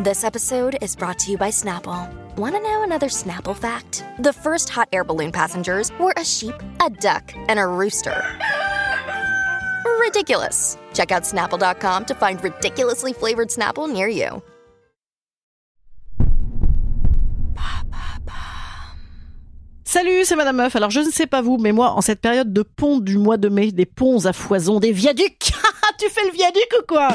This episode is brought to you by Snapple. Want to know another Snapple fact? The first hot air balloon passengers were a sheep, a duck, and a rooster. Ridiculous. Check out snapple.com to find ridiculously flavored Snapple near you. Salut, c'est Madame Meuf. Alors je ne sais pas vous, mais moi, en cette période de pont du mois de mai, des ponts à foison, des viaducs, tu fais le viaduc ou quoi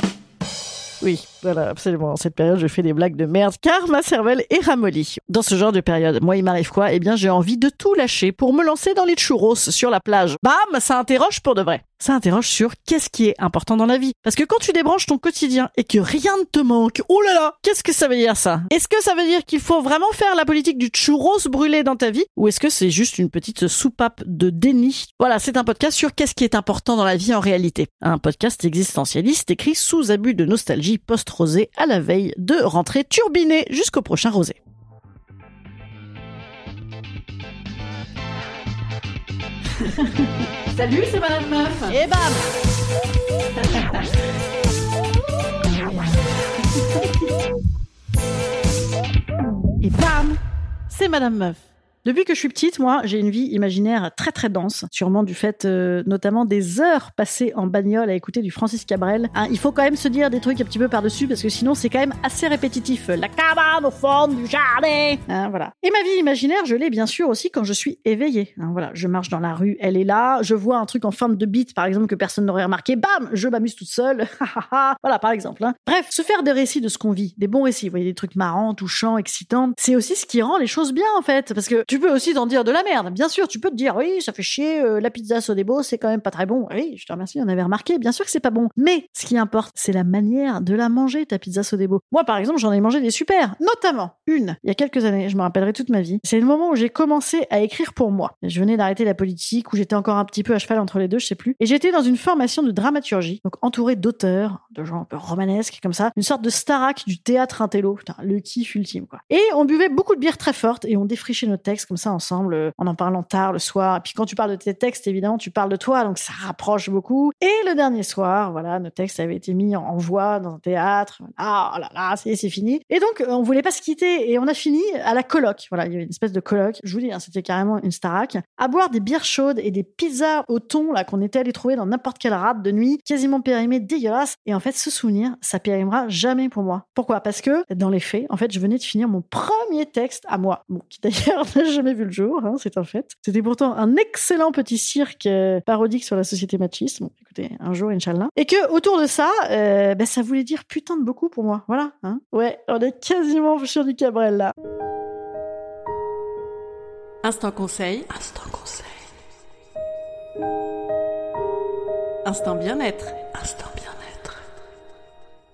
Oui, voilà, absolument. En cette période, je fais des blagues de merde car ma cervelle est ramollie. Dans ce genre de période, moi, il m'arrive quoi? Eh bien, j'ai envie de tout lâcher pour me lancer dans les churros sur la plage. Bam, ça interroge pour de vrai. Ça interroge sur qu'est-ce qui est important dans la vie. Parce que quand tu débranches ton quotidien et que rien ne te manque, oh là là, qu'est-ce que ça veut dire ça? Est-ce que ça veut dire qu'il faut vraiment faire la politique du churros brûlé dans ta vie? Ou est-ce que c'est juste une petite soupape de déni? Voilà, c'est un podcast sur qu'est-ce qui est important dans la vie en réalité. Un podcast existentialiste écrit sous abus de nostalgie post-rosée à la veille de rentrer turbinée jusqu'au prochain rosé. Salut, c'est Madame Meuf. Et bam Et bam C'est Madame Meuf. Depuis que je suis petite, moi, j'ai une vie imaginaire très très dense, sûrement du fait euh, notamment des heures passées en bagnole à écouter du Francis Cabrel. Hein, il faut quand même se dire des trucs un petit peu par-dessus parce que sinon c'est quand même assez répétitif. La cabane au fond du jardin, Hein, voilà. Et ma vie imaginaire, je l'ai bien sûr aussi quand je suis éveillée. Hein, voilà, je marche dans la rue, elle est là, je vois un truc en forme de bite par exemple que personne n'aurait remarqué, bam, je m'amuse toute seule. voilà par exemple. hein. Bref, se faire des récits de ce qu'on vit, des bons récits, vous voyez des trucs marrants, touchants, excitants, c'est aussi ce qui rend les choses bien en fait, parce que tu peux aussi t'en dire de la merde. Bien sûr, tu peux te dire oui, ça fait chier, euh, la pizza Sodebo, c'est quand même pas très bon. Oui, je te remercie, on avait remarqué. Bien sûr que c'est pas bon. Mais ce qui importe, c'est la manière de la manger, ta pizza Sodebo. Moi, par exemple, j'en ai mangé des super, notamment une, il y a quelques années, je me rappellerai toute ma vie. C'est le moment où j'ai commencé à écrire pour moi. Je venais d'arrêter la politique, où j'étais encore un petit peu à cheval entre les deux, je sais plus. Et j'étais dans une formation de dramaturgie, donc entouré d'auteurs, de gens un peu romanesques, comme ça, une sorte de starac du théâtre intello. Putain, le kiff ultime, quoi. Et on buvait beaucoup de bière très forte et on défrichait nos textes comme ça ensemble, euh, en en parlant tard le soir. Et puis quand tu parles de tes textes, évidemment, tu parles de toi, donc ça rapproche beaucoup. Et le dernier soir, voilà, nos textes avaient été mis en, voix dans un théâtre. Ah oh là là, c'est fini. Et donc euh, on voulait pas se quitter et on a fini à la coloc. Voilà, il y avait une espèce de coloc. Je vous dis, hein, c'était carrément une starac. À boire des bières chaudes et des pizzas au thon là qu'on était allé trouver dans n'importe quelle rade de nuit, quasiment périmée, dégueulasse. Et en fait, ce souvenir, ça périmera jamais pour moi. Pourquoi? Parce que dans les faits, en fait, je venais de finir mon premier texte à moi, bon, qui d'ailleurs n'a jamais vu le jour, hein, c'est un fait. C'était pourtant un excellent petit cirque euh, parodique sur la société machiste. Bon, écoutez, un jour, Inch'Allah. Et que autour de ça, euh, ben, ça voulait dire putain de beaucoup pour moi. Voilà. Hein ouais, on est quasiment sur du Cabrel là. Instant conseil. Instant conseil. Instant bien-être. Instant bien-être.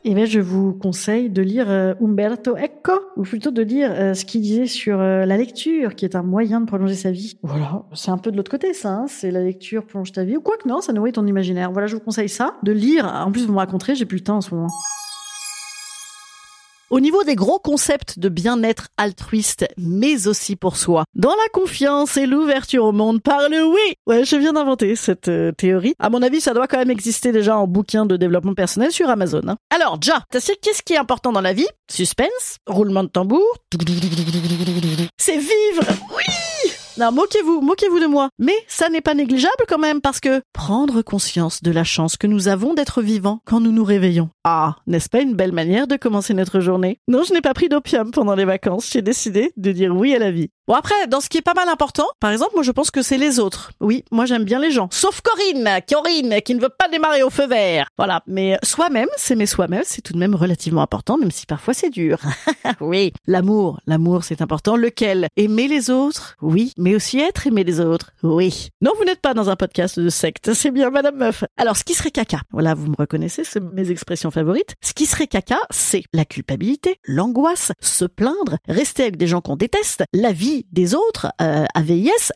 Et ben, je vous conseille de lire euh, Umberto Eco, ou plutôt de lire euh, ce qu'il disait sur euh, la lecture, qui est un moyen de prolonger sa vie. Voilà, c'est un peu de l'autre côté, ça. hein. C'est la lecture prolonge ta vie, ou quoi que non, ça nourrit ton imaginaire. Voilà, je vous conseille ça, de lire. En plus, vous me raconterez, j'ai plus le temps en ce moment. Au niveau des gros concepts de bien-être altruiste, mais aussi pour soi, dans la confiance et l'ouverture au monde par le oui. Ouais, je viens d'inventer cette euh, théorie. À mon avis, ça doit quand même exister déjà en bouquin de développement personnel sur Amazon. hein. Alors, Ja, t'as su qu'est-ce qui est important dans la vie? Suspense, roulement de tambour. C'est vivre. Oui. Non, moquez-vous, moquez-vous de moi. Mais ça n'est pas négligeable quand même parce que prendre conscience de la chance que nous avons d'être vivants quand nous nous réveillons. Ah, n'est-ce pas une belle manière de commencer notre journée? Non, je n'ai pas pris d'opium pendant les vacances. J'ai décidé de dire oui à la vie. Bon après, dans ce qui est pas mal important, par exemple, moi je pense que c'est les autres. Oui, moi j'aime bien les gens. Sauf Corinne, Corinne, qui ne veut pas démarrer au feu vert. Voilà, mais soi-même, s'aimer soi-même, c'est tout de même relativement important, même si parfois c'est dur. oui, l'amour, l'amour c'est important. Lequel? Aimer les autres? Oui, mais aussi être aimé des autres? Oui. Non, vous n'êtes pas dans un podcast de secte, c'est bien Madame Meuf. Alors, ce qui serait caca, voilà, vous me reconnaissez, c'est mes expressions favorites. Ce qui serait caca, c'est la culpabilité, l'angoisse, se plaindre, rester avec des gens qu'on déteste, la vie des autres, euh,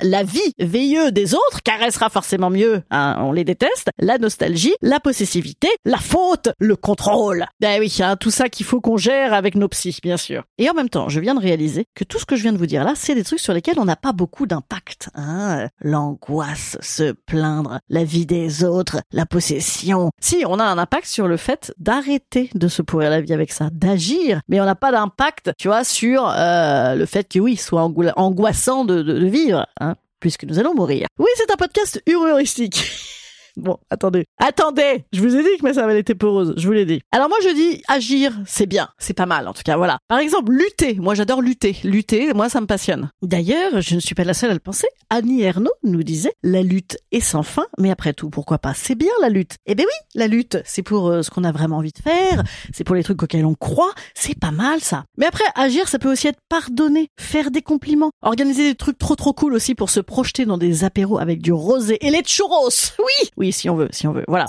la vie VIE des autres, car elle sera forcément mieux, hein, on les déteste, la nostalgie, la possessivité, la faute, le contrôle. Ben oui, hein, tout ça qu'il faut qu'on gère avec nos psys, bien sûr. Et en même temps, je viens de réaliser que tout ce que je viens de vous dire là, c'est des trucs sur lesquels on n'a pas beaucoup d'impact. Hein. L'angoisse, se plaindre, la vie des autres, la possession. Si, on a un impact sur le fait d'arrêter de se pourrir la vie avec ça, d'agir, mais on n'a pas d'impact, tu vois, sur euh, le fait que oui, soit angoissant de, vivre, hein, puisque nous allons mourir. Oui, c'est un podcast humoristique. Bon, attendez. Attendez Je vous ai dit que ma cervelle était poreuse, je vous l'ai dit. Alors moi je dis agir, c'est bien, c'est pas mal en tout cas, voilà. Par exemple, lutter, moi j'adore lutter. Lutter, moi ça me passionne. D'ailleurs, je ne suis pas la seule à le penser. Annie Ernaux nous disait la lutte est sans fin, mais après tout, pourquoi pas? C'est bien la lutte. Eh ben oui, la lutte, c'est pour euh, ce qu'on a vraiment envie de faire, c'est pour les trucs auxquels on croit, c'est pas mal ça. Mais après, agir, ça peut aussi être pardonner, faire des compliments, organiser des trucs trop trop cool aussi pour se projeter dans des apéros avec du rosé et les churros. Oui oui, si on veut, si on veut. Voilà.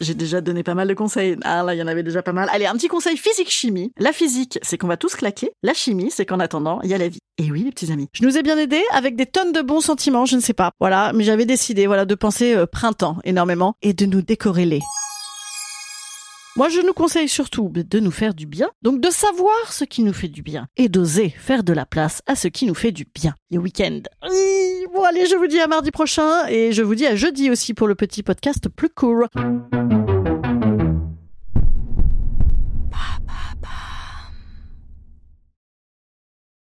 J'ai déjà donné pas mal de conseils. Ah là, il y en avait déjà pas mal. Allez, un petit conseil physique-chimie. La physique, c'est qu'on va tous claquer. La chimie, c'est qu'en attendant, il y a la vie. Et oui, les petits amis. Je nous ai bien aidés avec des tonnes de bons sentiments, je ne sais pas. Voilà, mais j'avais décidé, voilà, de penser euh, printemps énormément et de nous décorer les. Moi, je nous conseille surtout de nous faire du bien, donc de savoir ce qui nous fait du bien et d'oser faire de la place à ce qui nous fait du bien. Les week-ends. Bon, allez, je vous dis à mardi prochain et je vous dis à jeudi aussi pour le petit podcast plus court.